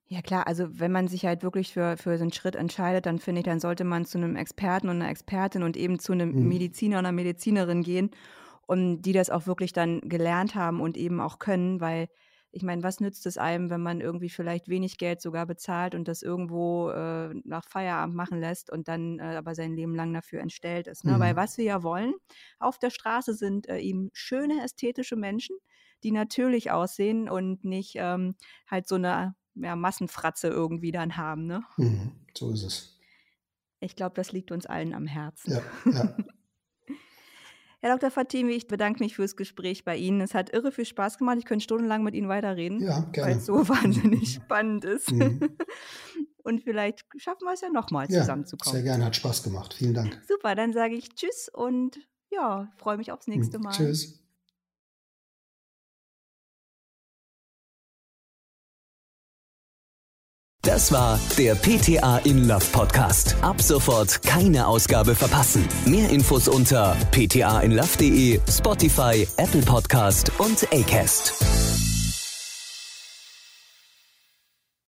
Ja klar, also wenn man sich halt wirklich für, für so einen Schritt entscheidet, dann finde ich, dann sollte man zu einem Experten und einer Expertin und eben zu einem mhm. Mediziner oder einer Medizinerin gehen und die das auch wirklich dann gelernt haben und eben auch können, weil ich meine, was nützt es einem, wenn man irgendwie vielleicht wenig Geld sogar bezahlt und das irgendwo äh, nach Feierabend machen lässt und dann äh, aber sein Leben lang dafür entstellt ist. Ne? Mhm. Weil was wir ja wollen auf der Straße sind äh, eben schöne, ästhetische Menschen, die natürlich aussehen und nicht ähm, halt so eine ja, Massenfratze irgendwie dann haben. Ne? Mhm, so ist es. Ich glaube, das liegt uns allen am Herzen. Ja, ja. Herr Dr. Fatimi, ich bedanke mich fürs Gespräch bei Ihnen. Es hat irre viel Spaß gemacht. Ich könnte stundenlang mit Ihnen weiterreden, ja, weil es so wahnsinnig spannend ist. Mhm. Und vielleicht schaffen wir es ja nochmal ja, zusammenzukommen. Sehr gerne, hat Spaß gemacht. Vielen Dank. Super, dann sage ich Tschüss und ja, freue mich aufs nächste mhm. Mal. Tschüss. Das war der PTA in Love Podcast. Ab sofort keine Ausgabe verpassen. Mehr Infos unter ptainlove.de, Spotify, Apple Podcast und Acast.